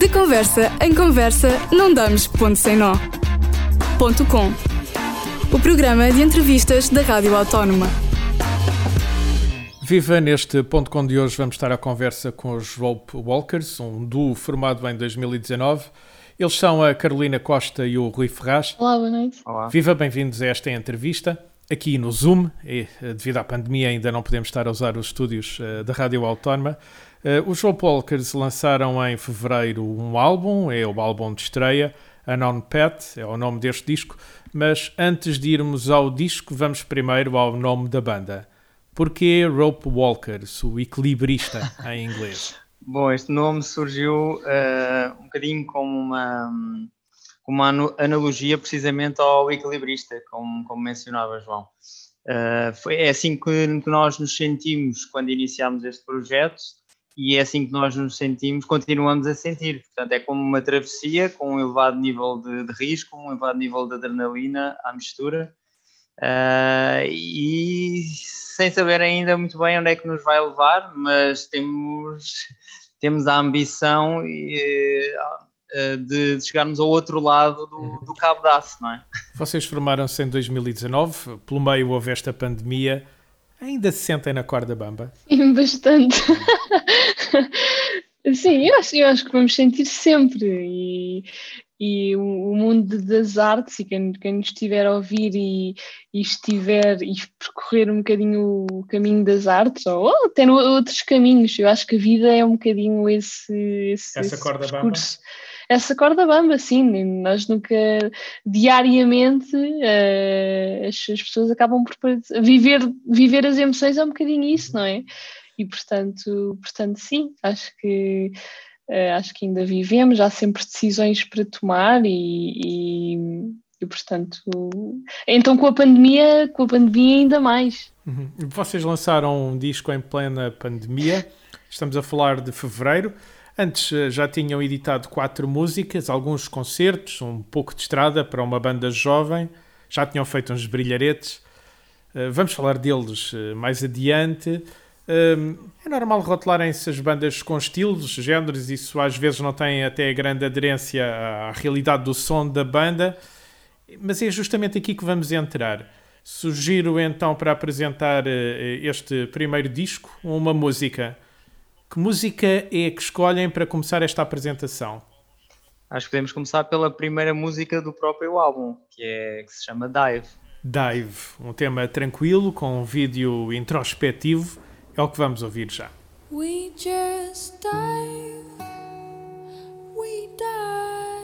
De conversa em conversa, não damos ponto sem nó. Ponto com. O programa de entrevistas da Rádio Autónoma. Viva! Neste ponto com de hoje vamos estar à conversa com os Rope Walkers, um duo formado em 2019. Eles são a Carolina Costa e o Rui Ferraz. Olá, boa noite. Olá. Viva, bem-vindos a esta entrevista aqui no Zoom. E, eh, devido à pandemia ainda não podemos estar a usar os estúdios uh, da Rádio Autónoma. Uh, os Rope Walkers lançaram em fevereiro um álbum, é o álbum de estreia, Unknown Pet, é o nome deste disco. Mas antes de irmos ao disco, vamos primeiro ao nome da banda. Porquê Rope Walkers, o equilibrista em inglês? Bom, este nome surgiu uh, um bocadinho como uma, uma analogia precisamente ao equilibrista, como, como mencionava João. Uh, foi, é assim que, nós nos sentimos quando iniciámos este projeto e é assim que nós nos sentimos, continuamos a sentir. Portanto, é como uma travessia com um elevado nível de, de risco, um elevado nível de adrenalina à mistura. Uh, e sem saber ainda muito bem onde é que nos vai levar, mas temos, temos a ambição e, uh, de chegarmos ao outro lado do, do Cabo Aço, não é? Vocês formaram-se em 2019, pelo meio houve esta pandemia. Ainda se sentem na corda bamba? Sim, bastante. Sim, eu acho, eu acho que vamos sentir sempre. E, e o, o, mundo das artes, e quem, quem nos estiver a ouvir e, e, estiver e percorrer um bocadinho o caminho das artes, ou, ou até outros caminhos, eu acho que a vida é um bocadinho esse, esse, Essa esse corda percurso. Bamba. Essa corda bamba, sim, nós nunca, diariamente, uh, as, as, pessoas acabam por viver, viver as emoções é um bocadinho isso, não é? E portanto, portanto sim, acho que Uh, acho que ainda vivemos, há sempre decisões para tomar e, e, e, portanto, então com a pandemia, com a pandemia ainda mais. Uhum. Vocês lançaram um disco em plena pandemia, estamos a falar de fevereiro. Antes eh, já tinham editado quatro músicas, alguns concertos, um pouco de estrada para uma banda jovem, já tinham feito uns brilharetes. Eh, vamos falar deles mais adiante. É normal rotularem-se as bandas com estilos, géneros, isso às vezes não tem até grande aderência à realidade do som da banda, mas é justamente aqui que vamos entrar. Sugiro então para apresentar eh, este primeiro disco uma música. Que música é que escolhem para começar esta apresentação? Acho que podemos começar pela primeira música do próprio álbum, que, é, que se chama Dive. Dive, um tema tranquilo, com um vídeo introspectivo é o que vamos ouvir já. We just dive, we dive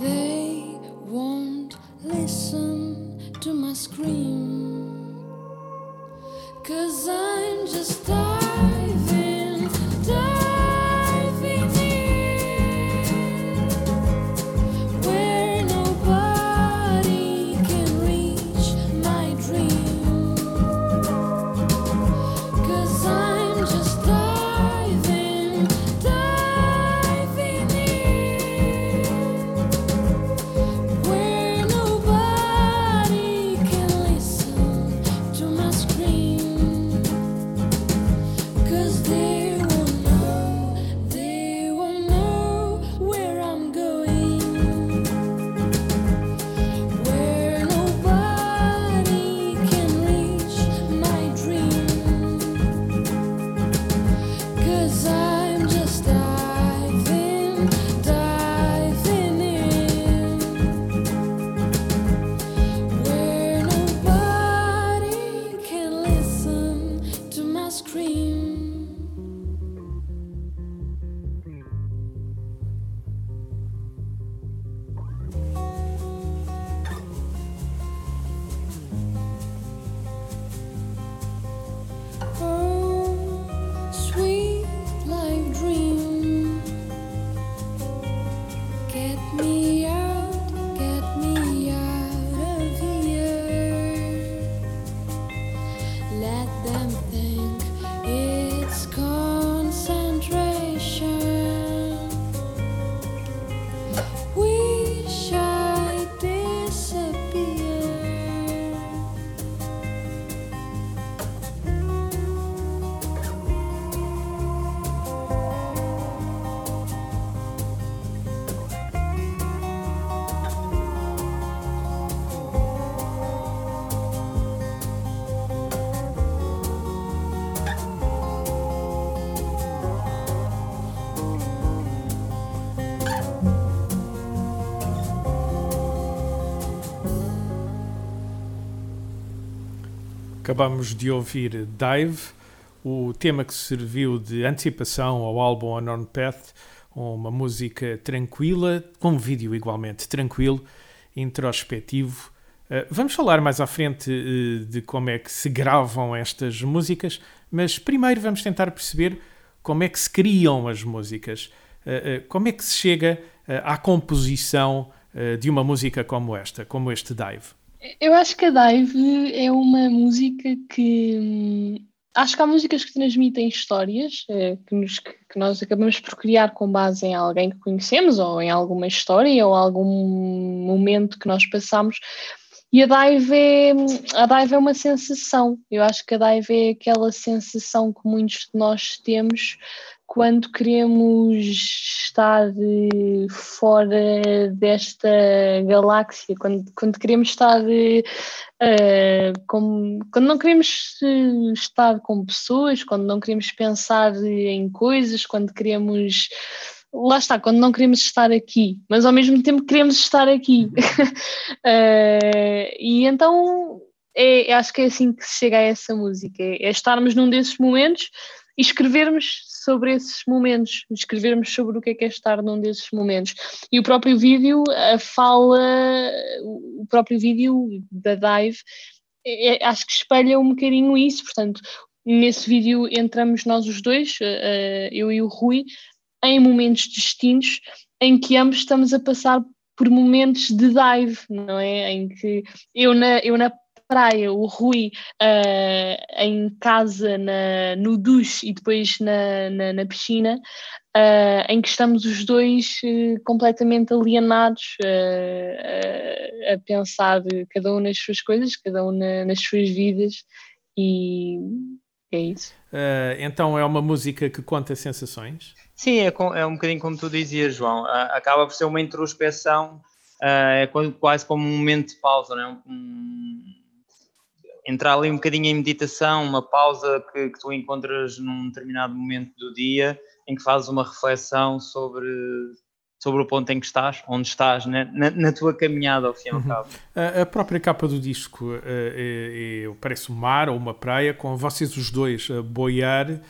They won't listen to my scream. Cause I'm just Acabamos de ouvir Dive, o tema que serviu de antecipação ao álbum On On Path, uma música tranquila, com um vídeo igualmente tranquilo, introspectivo. Uh, vamos falar mais à frente uh, de como é que se gravam estas músicas, mas primeiro vamos tentar perceber como é que se criam as músicas, uh, como é que se chega à composição de uma música como esta, como este Dive. Eu acho que a Dive é uma música que. hum, Acho que há músicas que transmitem histórias eh, que, nos- que- nós acabamos por criar com base em alguém que conhecemos ou em alguma história ou algum momento que nós passamos. E a Dive é, a Dive é uma sensação. Eu acho que a Dive é aquela sensação que muitos de nós temos quando queremos estar eh, fora desta galáxia, quando, quando queremos estar eh, com- quando não queremos estar com pessoas, quando não queremos pensar em coisas, quando queremos lá está, quando não queremos estar aqui, mas ao mesmo tempo queremos estar aqui. Eh, e então é, acho que é assim que se chega a essa música, é, é estarmos num desses momentos e escrevermos sobre esses momentos, escrevermos sobre o que é que é estar num desses momentos. E o próprio vídeo fala, o próprio vídeo da Dive, é- é- acho que espelha um bocadinho isso, portanto, nesse vídeo entramos nós os dois, eh, eh, eu e o Rui, em momentos distintos, em que ambos estamos a passar por momentos de dive, não é? Em que eu na, eu na praia, o Rui eh, em casa, na, no duche e depois na, na, na piscina, eh, em que estamos os dois eh, completamente alienados a, a pensar cada um nas suas coisas, cada um na- nas suas vidas e é isso. Uh, então é uma música que conta sensações. Sim, é, com- é um bocadinho como tu dizias, João. Ah, acaba por ser uma introspeção, ah, é quase, quase como um momento de pausa, não é? Um- entrar ali um bocadinho em meditação, uma pausa que, que tu encontras num determinado momento do dia, em que fazes uma reflexão sobre, sobre o ponto em que estás, onde estás, né? na, na tua caminhada ao fim e ao cabo. A, a própria capa do disco é, é- parece um mar ou uma praia, com vocês os dois a boiar.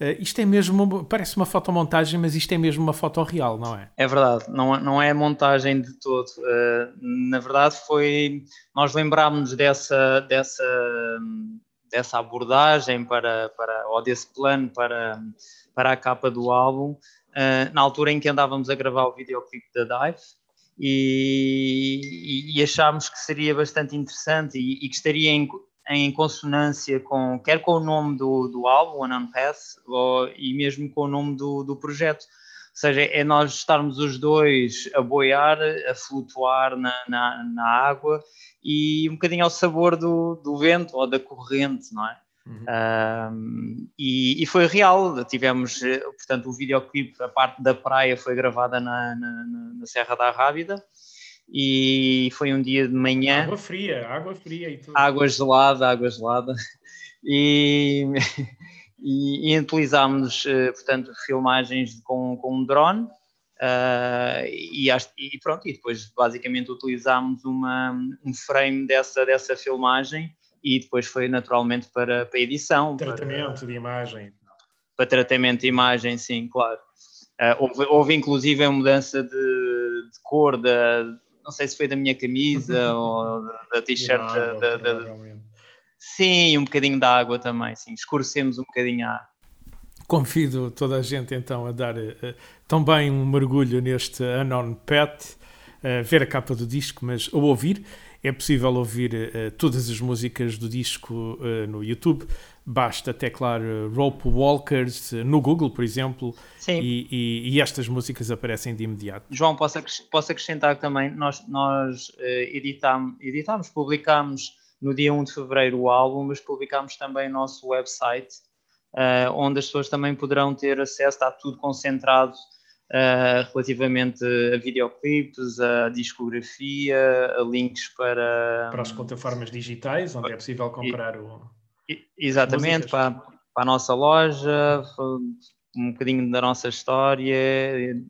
Eh, isto é mesmo, parece uma fotomontagem, mas isto é mesmo uma foto real, não é? É verdade, não, não é montagem de todo. Uh, na verdade, foi. Nós lembrámos dessa, dessa, dessa abordagem para, para, ou desse plano para, para a capa do álbum, uh, na altura em que andávamos a gravar o videoclipe da Dive. E, e, e achámos que seria bastante interessante e, e que estaria em, em consonância com quer com o nome do, do álbum, Unknown Path, ou, e mesmo com o nome do, do projeto. Ou seja, é nós estarmos os dois a boiar, a flutuar na, na, na água e um bocadinho ao sabor do, do vento ou da corrente, não é? Uhum. Um, e, e, foi real, tivemos, eh, portanto, o videoclipe, a parte da praia foi gravada na, na, na Serra da Rábida e foi um dia de manhã. Água fria, água fria e tudo. Água gelada, água gelada. E, e, e utilizámos, eh, portanto, filmagens com, com um drone. Uh, e, e, pronto, e depois basicamente utilizámos uma, um frame dessa, dessa filmagem e depois foi naturalmente para, para edição. Tratamento para, de imagem. Para tratamento de imagem, sim, claro. Uh, houve, houve inclusive a mudança de, de, cor da, não sei se foi da minha camisa ou da t-shirt. Da, da, sim, um bocadinho de água também, sim, escurecemos um bocadinho a água. Convido toda a gente então a dar uh, também um mergulho neste Unknown Pet, uh, ver a capa do disco, mas ao ouvir. É possível ouvir uh, todas as músicas do disco uh, no YouTube. Basta teclar uh, Rope Walkers no Google, por exemplo, e, e, e, estas músicas aparecem de imediato. João, posso, posso acrescentar também, nós, nós editámos, editámos, publicámos no dia 1 de fevereiro o álbum, mas publicámos também o nosso website, onde as pessoas também poderão ter acesso, está tudo concentrado Uh, relativamente a videoclipes, a discografia, a links para. Para as plataformas digitais, onde é possível comprar o. Exatamente, para, para, a nossa loja, um bocadinho da nossa história,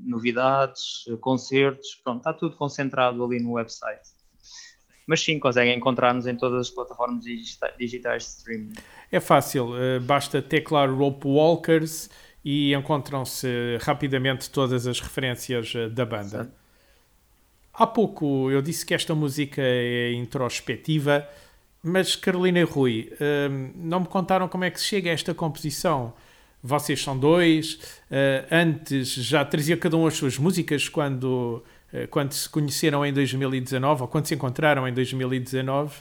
novidades, concertos, pronto, está tudo concentrado ali no website. Mas sim, conseguem encontrar-nos em todas as plataformas digitais de streaming. É fácil, uh, basta teclar Rope Walkers e encontram-se rapidamente todas as referências eh, da banda. Sim. Há pouco eu disse que esta música é introspectiva, mas Carolina e Rui, ehm, não me contaram como é que se chega a esta composição. Vocês são dois, eh, antes já trazia cada um as suas músicas quando, eh, quando se conheceram em 2019 ou quando se encontraram em 2019.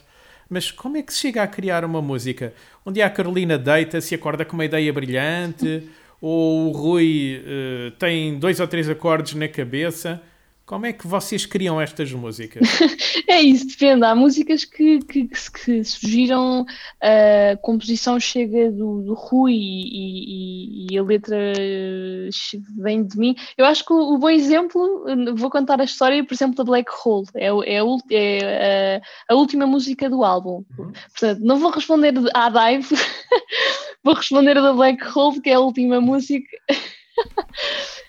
Mas como é que se chega a criar uma música? Um dia a Carolina deita, se acorda com uma ideia brilhante, ou o Rui uh, tem dois ou três acordes na cabeça. Como é que vocês criam estas músicas? é isso, depende. Há músicas que, que, que surgiram, a composição chega do, do Rui e, e, e, a letra eh, vem de mim. Eu acho que o, o, bom exemplo, vou contar a história, por exemplo, da Black Hole, é, é, é a, a, última música do álbum. Uhum. Portanto, não vou responder à Dive, vou responder a da Black Hole, que é a última música.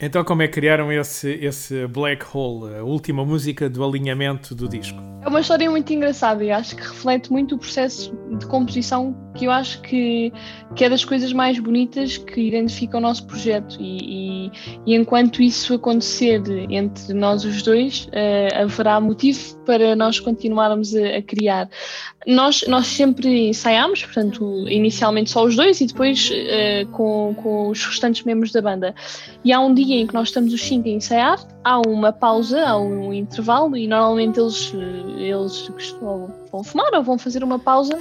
Então, como é que criaram esse, esse Black Hole, a última música do alinhamento do disco? É uma história muito engraçada e acho que reflete muito o processo de composição que eu acho que, que é das coisas mais bonitas que identifica o nosso projeto. E, e, e enquanto isso acontecer entre nós os dois, uh, haverá motivo para nós continuarmos a, a, criar. Nós, nós sempre ensaiámos, portanto, inicialmente só os dois e depois uh, com, com os restantes membros da banda. E há um dia em que nós estamos os cinco a ensaiar, há uma pausa, há um intervalo e normalmente eles, eles vão fumar ou vão fazer uma pausa.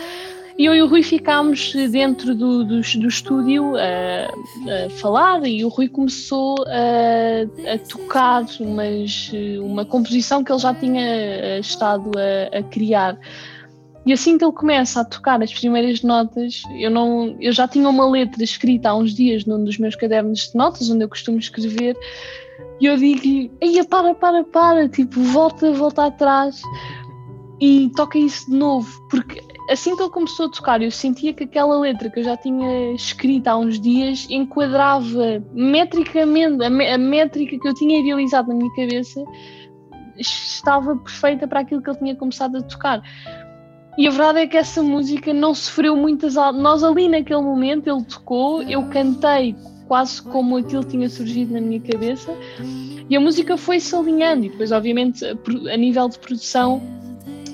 E eu e o Rui ficámos dentro do, do, do estúdio a, a, falar e o Rui começou a, a tocar umas, uma composição que ele já tinha estado a, a criar. E assim que ele começa a tocar as primeiras notas, eu, não, eu já tinha uma letra escrita há uns dias num dos meus cadernos de notas, onde eu costumo escrever, e eu digo-lhe: Eia, para, para, para, tipo, volta, volta atrás e toca isso de novo, porque assim que ele começou a tocar, eu sentia que aquela letra que eu já tinha escrita há uns dias enquadrava metricamente, a, métrica que eu tinha idealizado na minha cabeça estava perfeita para aquilo que ele tinha começado a tocar. E a verdade é que essa música não sofreu muitas. Nós ali naquele momento, ele tocou, eu cantei quase como aquilo tinha surgido na minha cabeça e a música foi-se alinhando. E depois, obviamente, a nível de produção,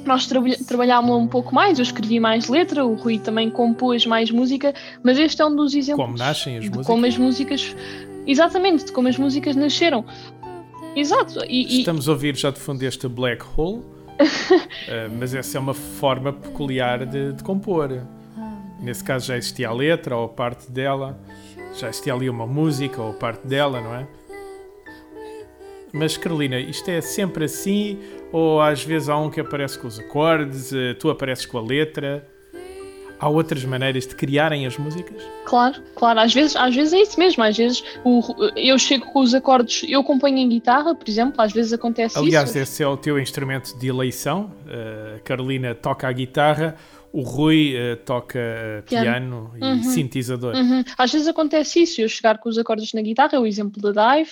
nós trabalha- trabalhámos um pouco mais. Eu escrevi mais letra, o Rui também compôs mais música, mas este é um dos exemplos Como nascem as de músicas. como as músicas. Exatamente, de como as músicas nasceram. Exato, e, e- Estamos a ouvir já de fundo este Black Hole, eh, mas essa é uma forma peculiar de, de compor. Nesse caso já existia a letra ou parte dela, já existia ali uma música ou parte dela, não é? Mas Carolina, isto é sempre assim? Ou às vezes há um que aparece com os acordes, eh, tu apareces com a letra? Há outras maneiras de criarem as músicas? Claro, claro, às vezes, às vezes é isso mesmo, às vezes o, eu chego com os acordes, eu acompanho em guitarra, por exemplo, às vezes acontece Aliás, isso. esse é o teu instrumento de eleição. Uh, a Carolina toca a guitarra, o Rui uh, toca uh, piano, Piano. e sintetizador. Uhum. Às vezes acontece isso, eu chegar com os acordes na guitarra, é o exemplo da Dive,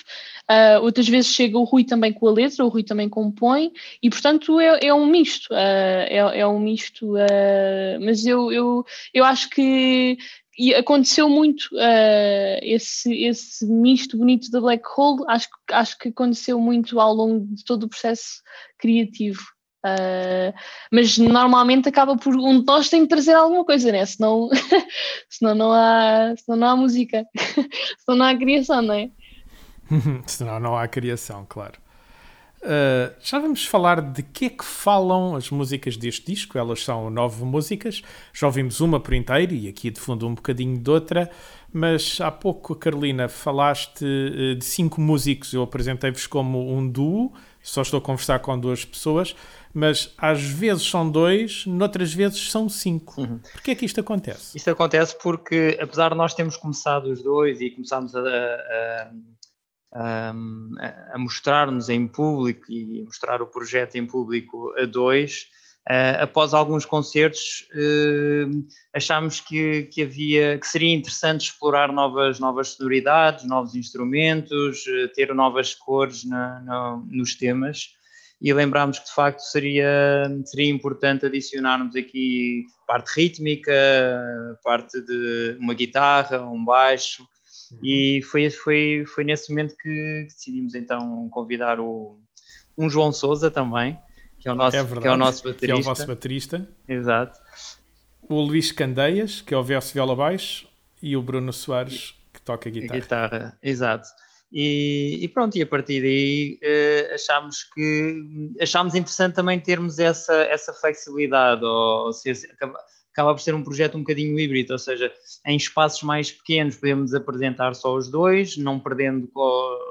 uh, outras vezes chega o Rui também com a letra, o Rui também compõe, e portanto é, é um misto, uh, é, é um misto, uh, mas eu, eu, eu acho que e aconteceu muito uh, esse, esse misto bonito da Black Hole, acho, acho que aconteceu muito ao longo de todo o processo criativo. Uh, mas normalmente acaba por um de nós tem que trazer alguma coisa, né? Senão, senão, não, há, senão não há música, senão não há criação, não é? Senão não há criação, claro. Uh, já vamos falar de que é que falam as músicas deste disco. Elas são nove músicas. Já ouvimos uma por inteiro e aqui de fundo um bocadinho de outra. Mas há pouco, Carolina, falaste uh, de cinco músicos. Eu apresentei-vos como um duo. Só estou a conversar com duas pessoas. Mas às vezes são dois, noutras vezes são cinco. Uhum. Porquê é que isto acontece? Isto acontece porque, apesar de nós termos começado os dois e começámos a, a, a, a mostrar-nos em público e mostrar o projeto em público a dois, eh, após alguns concertos eh, achámos que, que havia que seria interessante explorar novas, novas sonoridades, novos instrumentos, eh, ter novas cores na- na- nos temas. E lembrámos que de facto seria, seria importante adicionarmos aqui parte rítmica, parte de uma guitarra, um baixo, e foi, foi, foi nesse momento que decidimos então convidar o, um João Souza também, que é o nosso, É verdade. que é o nosso Que é baterista. o vosso baterista. Exato. o Luís Candeias, que é o verso viola baixo, e o Bruno Soares, que toca A guitarra. guitarra, exato. E, e pronto, e a partir daí eh, achámos que achámos interessante também termos essa, essa flexibilidade, ou, ou seja, acaba, acaba por ser um projeto um bocadinho híbrido, ou seja, em espaços mais pequenos podemos apresentar só os dois, não perdendo,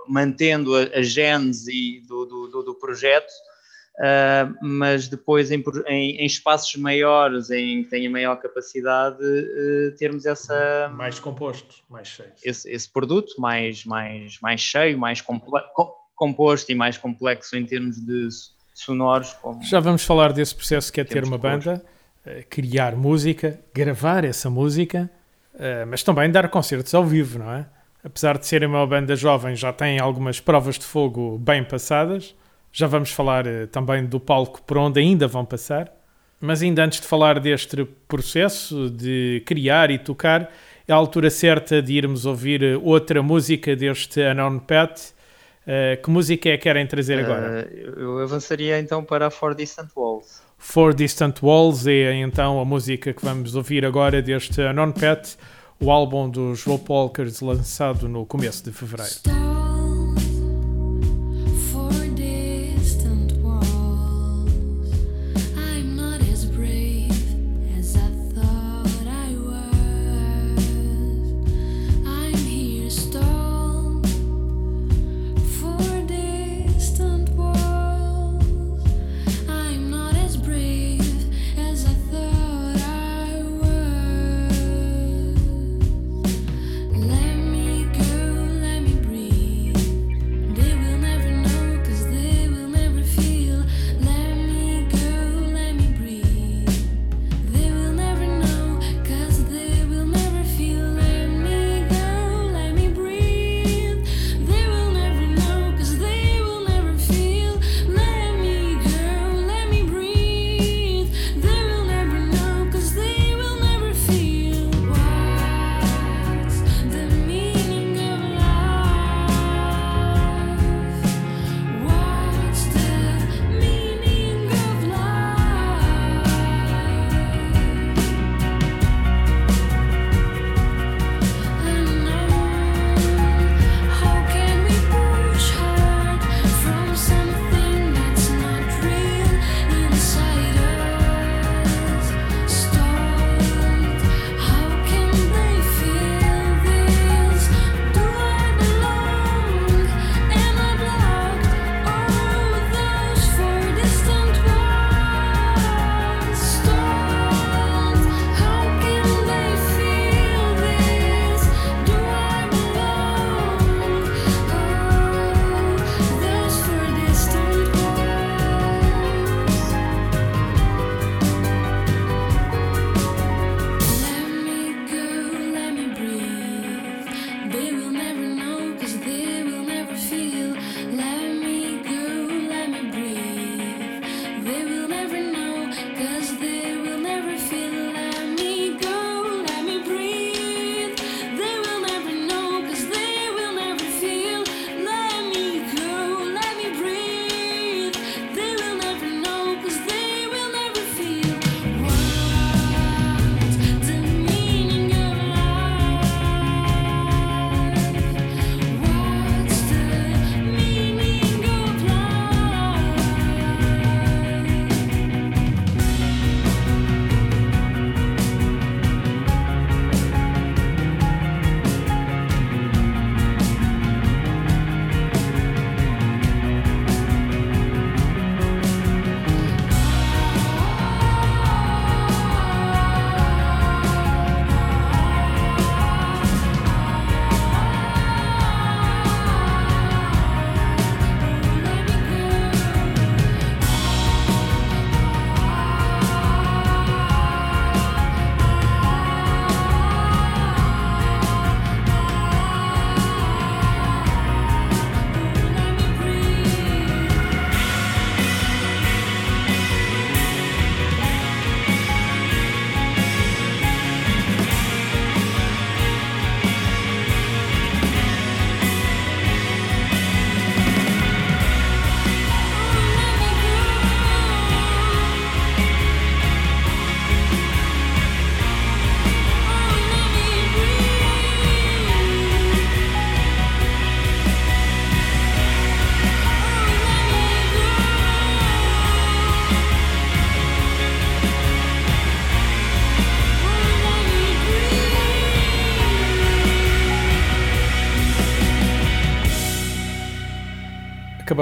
mantendo a, a gênese do, do, do, do projeto, ah, mas depois em, em- em espaços maiores, em que tenha maior capacidade, eh, termos essa, Mais composto, mais cheio. esse, esse produto mais, mais, mais cheio, mais composto e mais complexo em termos de sonoros. Como... Já vamos falar desse processo que é ter uma banda, eh, criar música, gravar essa música, eh, mas também dar concertos ao vivo, não é? Apesar de ser uma banda jovem, já tem algumas provas de fogo bem passadas. Já vamos falar eh, também do palco por onde ainda vão passar. Mas ainda antes de falar deste processo de criar e tocar, é a altura certa de irmos ouvir eh, outra música deste Unknown Path. Eh, que música é que querem trazer agora? Ah, eu avançaria então para For Distant Walls. For Distant Walls é então a música que vamos ouvir agora deste Unknown Pet, o álbum dos Rope Walkers lançado no começo de fevereiro.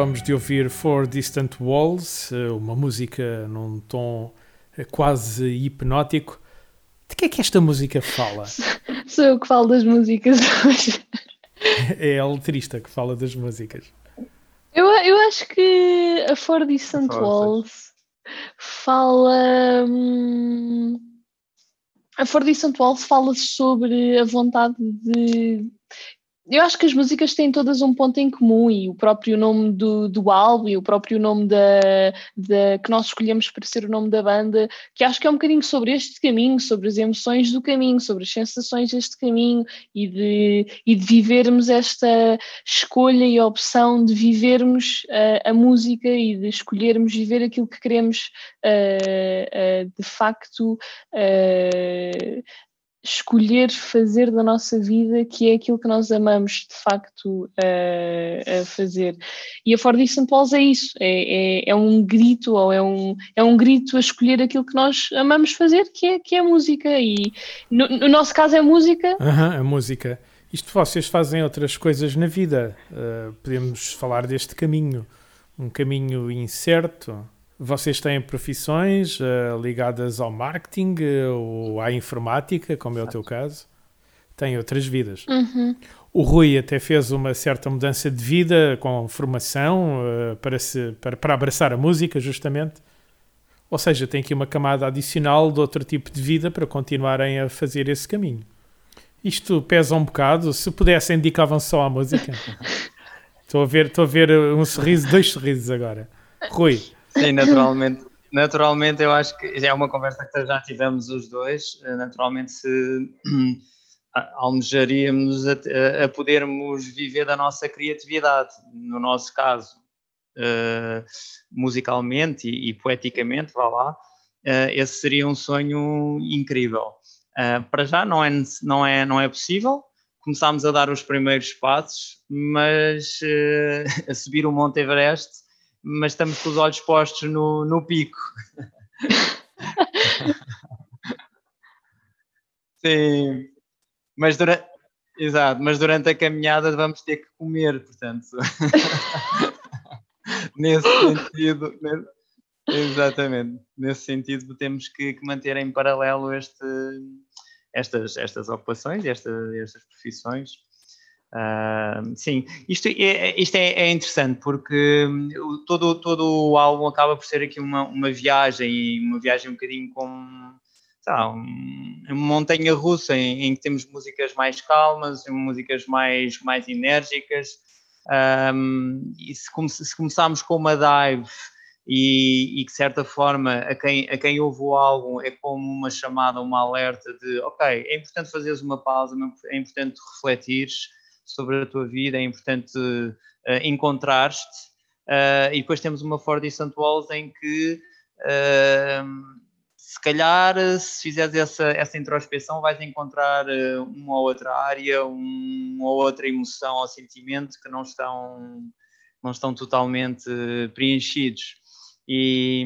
Acabamos de ouvir Four Distant Walls, eh, uma música num tom eh, quase hipnótico. De que é que esta música fala? Sou eu que falo das músicas hoje. É a letrista que fala das músicas. Eu, eu acho que a For Distant. Walls fala. hum, a For Distant Walls fala sobre a vontade de. Eu acho que as músicas têm todas um ponto em comum e o próprio nome do, do álbum e o próprio nome da, da, que nós escolhemos para ser o nome da banda, que acho que é um bocadinho sobre este caminho, sobre as emoções do caminho, sobre as sensações deste caminho e de, e de vivermos esta escolha e opção de vivermos uh, a música e de escolhermos viver aquilo que queremos uh, uh, de facto escolher fazer da nossa vida, que é aquilo que nós amamos de facto uh, a fazer. E a For Distant Walls é isso, é, é, é, um grito, ou é um, é um grito a escolher aquilo que nós amamos fazer, que é, que é a música. E no, no nosso caso é música. Aham, a música. Isto vocês fazem outras coisas na vida. Uh, podemos falar deste caminho. Um caminho incerto. Vocês têm profissões uh, ligadas ao marketing uh, ou à informática, como é o teu caso. Têm outras vidas. Uhum. O Rui até fez uma certa mudança de vida com formação uh, para, se, para, para abraçar a música, justamente. Ou seja, tem aqui uma camada adicional de outro tipo de vida para continuarem a fazer esse caminho. Isto pesa um bocado. Se pudessem, indicavam só a música. estou, a ver, estou a ver um sorriso, dois sorrisos agora. Rui. Sim, naturalmente. Naturalmente, eu acho que é uma conversa que já tivemos os dois. Naturalmente, se almejaríamos a, a podermos viver da nossa criatividade, no nosso caso, uh, musicalmente e, e, poeticamente, vá lá, uh, esse seria um sonho incrível. Uh, para já não é, não, é, não é possível, começámos a dar os primeiros passos, mas a subir o Monte Everest, mas estamos com os olhos postos no, no pico. Sim, mas durante, exato, mas durante a caminhada vamos ter que comer, portanto. nesse sentido, exatamente, nesse sentido temos que, que, manter em paralelo este, estas, estas ocupações, esta, estas profissões. Uh, sim, isto, é, isto é, é, interessante porque todo, todo o álbum acaba por ser aqui uma, uma viagem, uma viagem um bocadinho como lá, um, uma montanha russa em, em, que temos músicas mais calmas, músicas mais, mais enérgicas. Um, e se, come, se começarmos com uma dive e, e, de certa forma a quem, a quem ouve o álbum é como uma chamada, uma alerta de ok, é importante fazeres uma pausa, é importante refletires sobre a tua vida, é importante uh, encontrar-te. Uh, e depois temos uma For Distant Walls em que, uh, se calhar, se fizeres essa, essa introspeção, vais encontrar uma ou outra área, um, uma ou outra emoção ou sentimento que não estão, não estão totalmente preenchidos. E,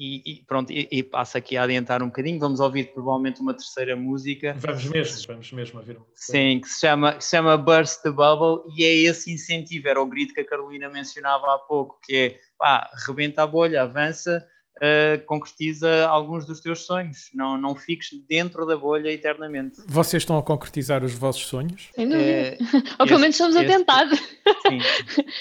e, e, pronto, e, e passo aqui a adiantar um bocadinho. Vamos ouvir provavelmente uma terceira música. Vamos mesmo, vamos mesmo ouvir uma Sim, que se chama, que se chama Burst the Bubble e é esse incentivo, era o grito que a Carolina mencionava há pouco, que é pá, rebenta a bolha, avança, uh, concretiza alguns dos teus sonhos, não, não fiques dentro da bolha eternamente. Vocês estão a concretizar os vossos sonhos? Sem dúvida. É, Ou pelo menos estamos a tentar. Sim,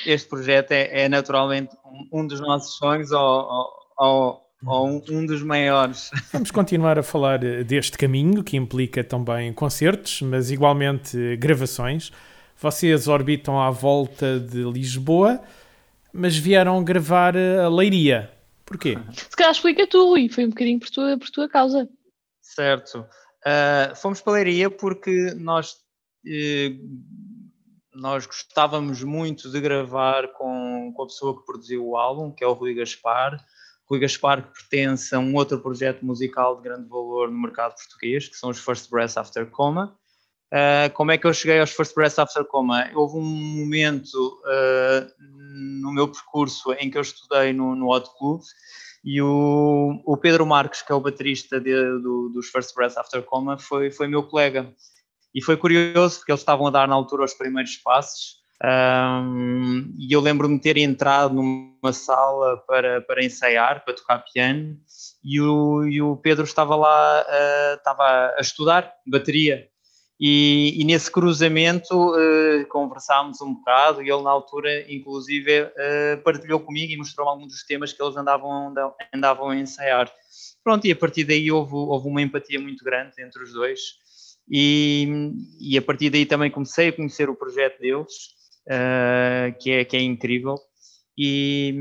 este projeto é, é naturalmente um, um, dos nossos sonhos ou, ou ou um, um, dos maiores. Vamos continuar a falar deste caminho, que implica também concertos, mas igualmente gravações. Vocês orbitam à volta de Lisboa, mas vieram gravar a Leiria. Porquê? Se calhar explica tu, e foi um bocadinho por tua, por tua causa. Certo. Uh, fomos para a Leiria porque nós, uh, nós gostávamos muito de gravar com, com a pessoa que produziu o álbum, que é o Rui Gaspar. Rui Gaspar, pertence a um outro projeto musical de grande valor no mercado português, que são os First Breath After Coma. Uh, como é que eu cheguei aos First Breath After Coma? Houve um momento uh, no meu percurso em que eu estudei no, no Hot Club e o, o, Pedro Marques, que é o baterista de, do, dos First Breath After Coma, foi, foi meu colega. E foi curioso porque eles estavam a dar na altura os primeiros passos Um, e eu lembro-me ter entrado numa sala para, para ensaiar, para tocar piano, e o, e o Pedro estava lá, uh, estava a estudar bateria. E, e nesse cruzamento uh, conversámos um bocado e ele na altura inclusive uh, partilhou comigo e mostrou alguns dos temas que eles andavam, andavam a ensaiar. Pronto, e a partir daí houve, houve uma empatia muito grande entre os dois e, e a partir daí também comecei a conhecer o projeto deles, uh, que, é, que é incrível. E,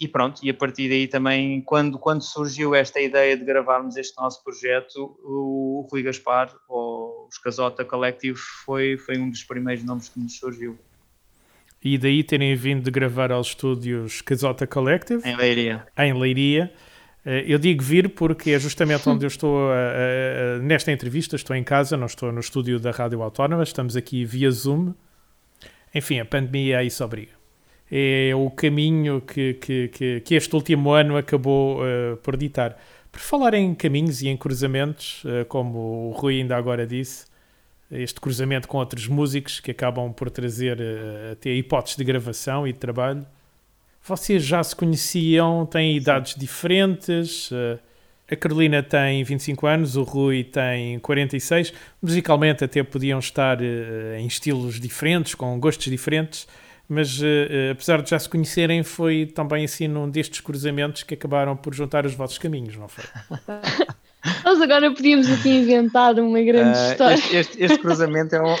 e, pronto, e a partir daí também, quando, quando surgiu esta ideia de gravarmos este nosso projeto, o, Rui Gaspar, ou os Casota Collective, foi, foi um dos primeiros nomes que nos surgiu. E daí terem vindo de gravar aos estúdios Casota Collective? Em Leiria. Em Leiria. Eh, Eu digo vir porque é justamente onde eu estou uh, uh, nesta entrevista. Estou em casa, não estou no estúdio da Rádio Autónoma, estamos aqui via Zoom. Enfim, a pandemia isso obriga é o caminho que, que, que, que, este último ano acabou uh, por ditar. Por falar em caminhos e em cruzamentos, uh, como o Rui ainda agora disse, este cruzamento com outros músicos que acabam por trazer uh, até hipóteses de gravação e de trabalho. Vocês já se conheciam, têm idades diferentes. A Carolina tem 25 anos, o Rui tem 46. Musicalmente até podiam estar em estilos diferentes, com gostos diferentes mas uh, uh, apesar de já se conhecerem, foi também assim num destes cruzamentos que acabaram por juntar os vossos caminhos, não foi? Nós agora podíamos aqui inventar uma grande uh, história. Este, este, este, cruzamento é um.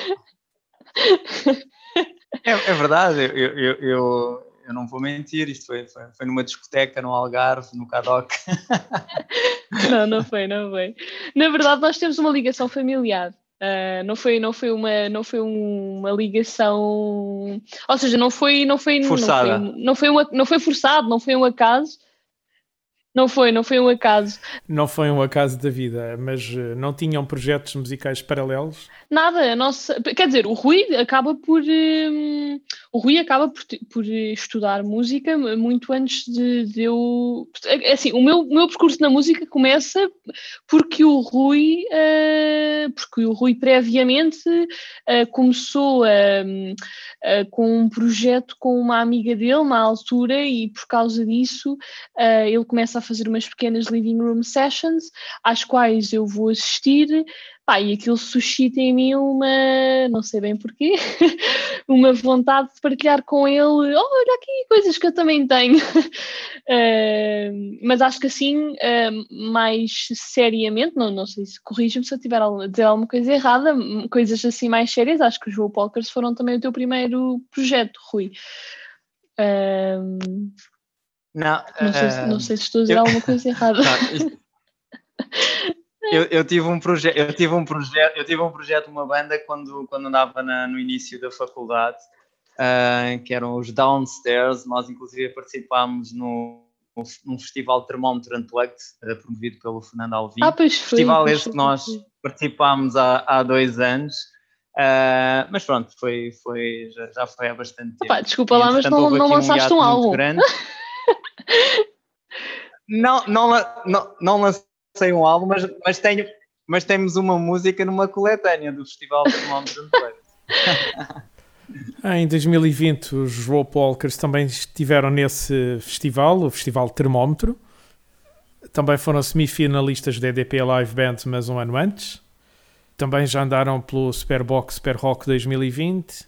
é, é, verdade, eu, eu, eu, eu, não vou mentir, isto foi, foi, foi numa discoteca no Algarve, no Cadoc. não, não foi, não foi. Na verdade, nós temos uma ligação familiar. Uh, não foi não foi uma não foi uma ligação ou seja não foi não foi forçada não foi, não foi, uma, não foi forçado não foi um acaso não foi, não foi um acaso. Não foi um acaso da vida, mas não tinham projetos musicais paralelos? Nada, a nossa, quer dizer, o Rui acaba por um, o Rui acaba por, por, estudar música muito antes de, de eu é assim, o meu, meu percurso na música começa porque o Rui uh, porque o Rui previamente uh, começou uh, com um projeto com uma amiga dele na altura e por causa disso ele começa a fazer umas pequenas living room sessions, às quais eu vou assistir, pá, e aquilo suscita em mim uma, não sei bem porquê, uma vontade de partilhar com ele, oh, olha aqui coisas que eu também tenho. uh, mas acho que assim, uh, mais seriamente, não, não sei se corrija-me se eu tiver a dizer alguma coisa errada, coisas assim mais sérias, acho que os Joe Polkers foram também o teu primeiro projeto, Rui. Uh, não, não, sei, se, não sei se estou a dizer eu, alguma coisa errada. Não, eu, eu, tive um projeto, eu tive um projeto, eu tive um projeto, uma banda quando quando andava na, no início da faculdade, uh, que eram os Downstairs. Nós inclusive participámos no num festival Termómetro Unplugged, uh, promovido pelo Fernando Alvim. Ah, pois foi, festival pois esse que nós participámos há, há dois anos. Uh, mas pronto, foi, foi, já, já foi há bastante tempo. Opa, desculpa lá, mas não, não lançaste um, um álbum. não, não, não, não lancei um álbum, mas, mas, tenho, mas temos uma música numa coletânea do Festival de Termómetro Em 2020, os Joe Polkers também estiveram nesse festival, o Festival Termómetro. Também foram semifinalistas da EDP Live Band, mas um ano antes. Também já andaram pelo Superbox Super Rock 2020,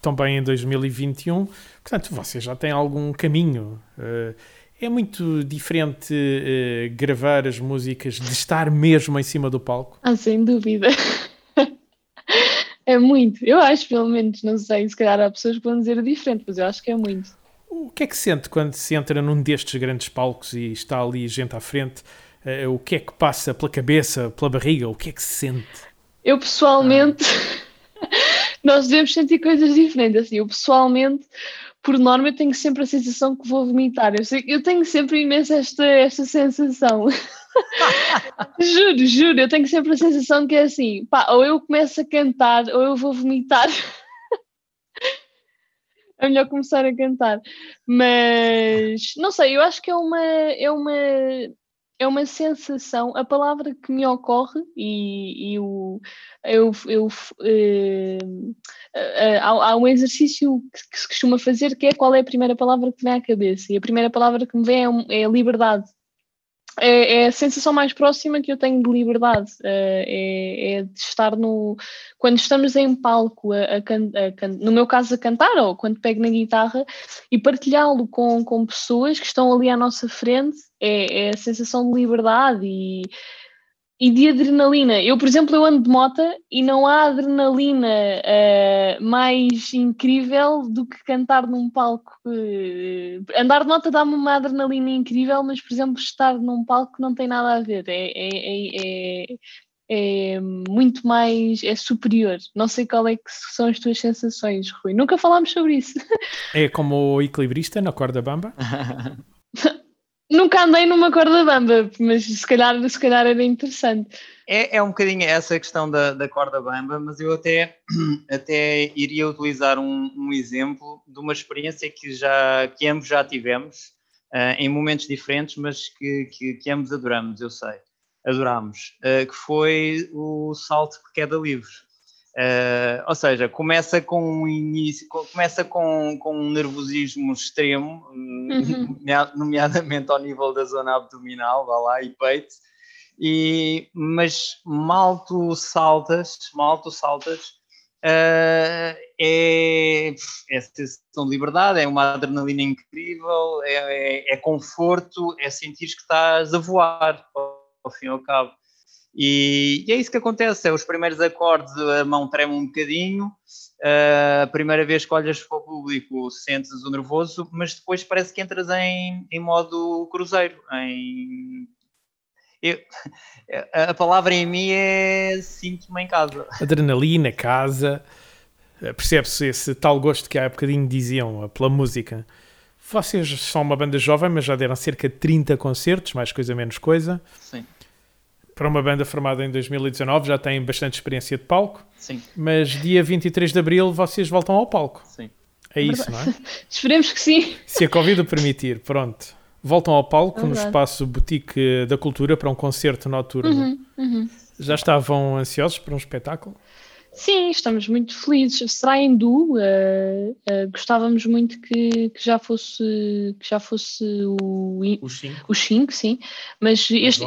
também em 2021. Portanto, vocês já têm algum caminho. Uh, é muito diferente uh, gravar as músicas de estar mesmo em cima do palco? Ah, sem dúvida. é muito. Eu acho, pelo menos, não sei, se calhar há pessoas que vão dizer diferente, mas eu acho que é muito. O que é que sente quando se entra num destes grandes palcos e está ali gente à frente? Uh, o que é que passa pela cabeça, pela barriga? O que é que se sente? Eu pessoalmente, nós devemos sentir coisas diferentes. Assim, eu pessoalmente, por norma, eu tenho sempre a sensação que vou vomitar. Eu, sei, eu tenho sempre imensa esta, esta sensação. juro, juro, eu tenho sempre a sensação que é assim, pá, ou eu começo a cantar ou eu vou vomitar. é melhor começar a cantar. Mas não sei, eu acho que é uma, é uma é uma sensação, a palavra que me ocorre, e, e o, eu, eu, eh, eh, há, há um exercício que, que se costuma fazer que é qual é a primeira palavra que vem à cabeça, e a primeira palavra que me vem é, é liberdade. É, é a sensação mais próxima que eu tenho de liberdade, eh, é, é de estar no. Quando estamos em palco, a, a can- a can- no meu caso, a cantar, ou quando pego na guitarra, e partilhá-lo com, com pessoas que estão ali à nossa frente, é, é a sensação de liberdade e, e de adrenalina. Eu, por exemplo, eu ando de moto e não há adrenalina eh, mais incrível do que cantar num palco. eh, andar de moto dá-me uma adrenalina incrível, mas, por exemplo, estar num palco não tem nada a ver. É, é- é- é- é muito mais, é superior. Não sei qual é que são as tuas sensações, Rui. Nunca falámos sobre isso. É como o equilibrista na corda bamba. Nunca andei numa corda bamba, mas se calhar, se calhar era interessante. É, é um bocadinho essa questão da, da corda bamba, mas eu até, até iria utilizar um, um exemplo de uma experiência que, já, que ambos já tivemos, ah, em momentos diferentes, mas que, que, que ambos adoramos, eu sei, adorámos, ah, que foi o salto de queda livre. Ah, ou seja, começa com um início, co- começa com, com um nervosismo extremo, Uhum. nomea- nomeadamente ao nível da zona abdominal, vá lá, e peito, e, mas mal tu saltas, mal tu saltas, ah, é, é sensação de liberdade, é uma adrenalina incrível, é, é, é conforto, é sentir que estás a voar, ao, ao fim e ao cabo. E, e é isso que acontece, é os primeiros acordes, a mão treme um bocadinho, a primeira vez que olhas para o público sentes o nervoso, mas depois parece que entras em, em modo cruzeiro, em... Eu- a palavra em mim é sinto-me em casa. Adrenalina, casa. Percebe-se esse tal gosto que há bocadinho diziam pela música. Vocês são uma banda jovem, mas já deram cerca de 30 concertos, mais coisa menos coisa. Sim, Para uma banda formada em 2019 já têm bastante experiência de palco, sim, mas dia 23 de Abril vocês voltam ao palco. sim. É isso, não é? Esperemos que sim. Se a Covid o permitir, pronto. Voltam ao palco no Verdade. espaço Boutique da Cultura para um concerto noturno. Uhum, uhum. Já estavam ansiosos para um espetáculo? Sim, estamos muito felizes. Será em duo. eh, eh, gostávamos muito que, que já fosse que já fosse o, Os cinco. os cinco, sim. Mas este,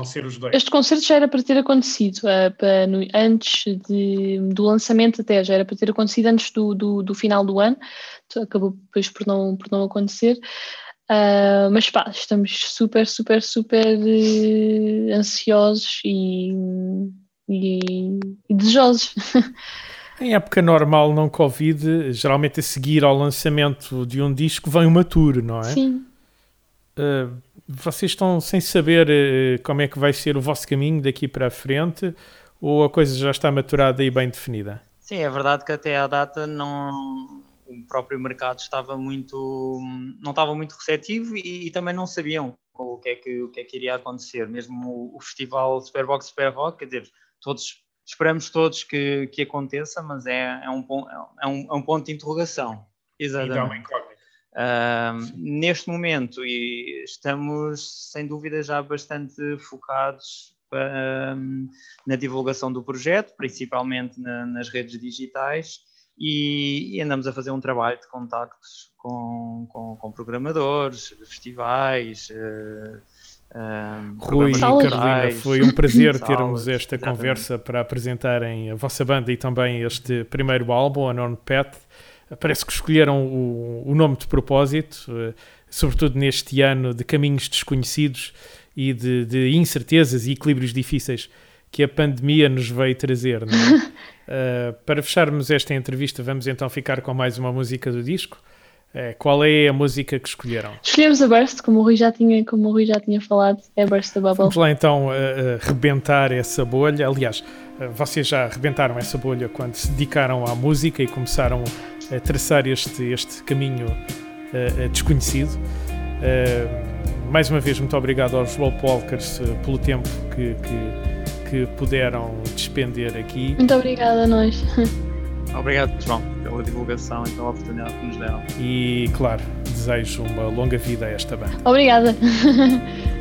este concerto já era para ter acontecido eh, para no- antes de- do lançamento até, já era para ter acontecido antes do, do, do final do ano. Então, Acabou depois por não, por não acontecer. Ah, mas pá, estamos super, super, super eh, ansiosos e, e, e desejosos. Em época normal, não Covid, geralmente a seguir ao lançamento de um disco vem uma tour, não é? Sim. Uh, vocês estão sem saber uh, como é que vai ser o vosso caminho daqui para a frente ou a coisa já está maturada e bem definida? Sim, é verdade que até à data não, o próprio mercado estava muito, não estava muito receptivo e, e também não sabiam o que é que, o que, é que iria acontecer. Mesmo o, o festival Superbox Super Rock, quer dizer, todos, esperamos todos que, que aconteça, mas é, é, um, é, um, é um ponto de interrogação. Exatamente. Ahm, neste momento e estamos sem dúvida já bastante focados ahm, na divulgação do projeto, principalmente na- nas redes digitais e, e andamos a fazer um trabalho de contactos com, com, com programadores, festivais, eh, ahm, Rui e. Carolina, foi um prazer termos esta exatamente. conversa para apresentarem a vossa banda e também este primeiro álbum, a Non Pet. Parece que escolheram o, o nome de propósito, eh, sobretudo neste ano de caminhos desconhecidos e de, de incertezas e equilíbrios difíceis que a pandemia nos veio trazer. não é? Eh, para fecharmos esta entrevista, vamos então ficar com mais uma música do disco. Eh, qual é a música que escolheram? Escolhemos a Burst, como o Rui já tinha, como o Rui já tinha falado, é Burst da Bubble. Vamos lá então uh, uh, rebentar essa bolha. Aliás, uh, vocês já rebentaram essa bolha quando se dedicaram à música e começaram a traçar este, este caminho desconhecido. Mais uma vez, muito obrigado aos Walkers uh, pelo tempo que, que, que puderam despender aqui. Muito obrigada a nós. Obrigado, João, pela divulgação e pela oportunidade que nos deram. E, claro, desejo uma longa vida a esta banda. Obrigada.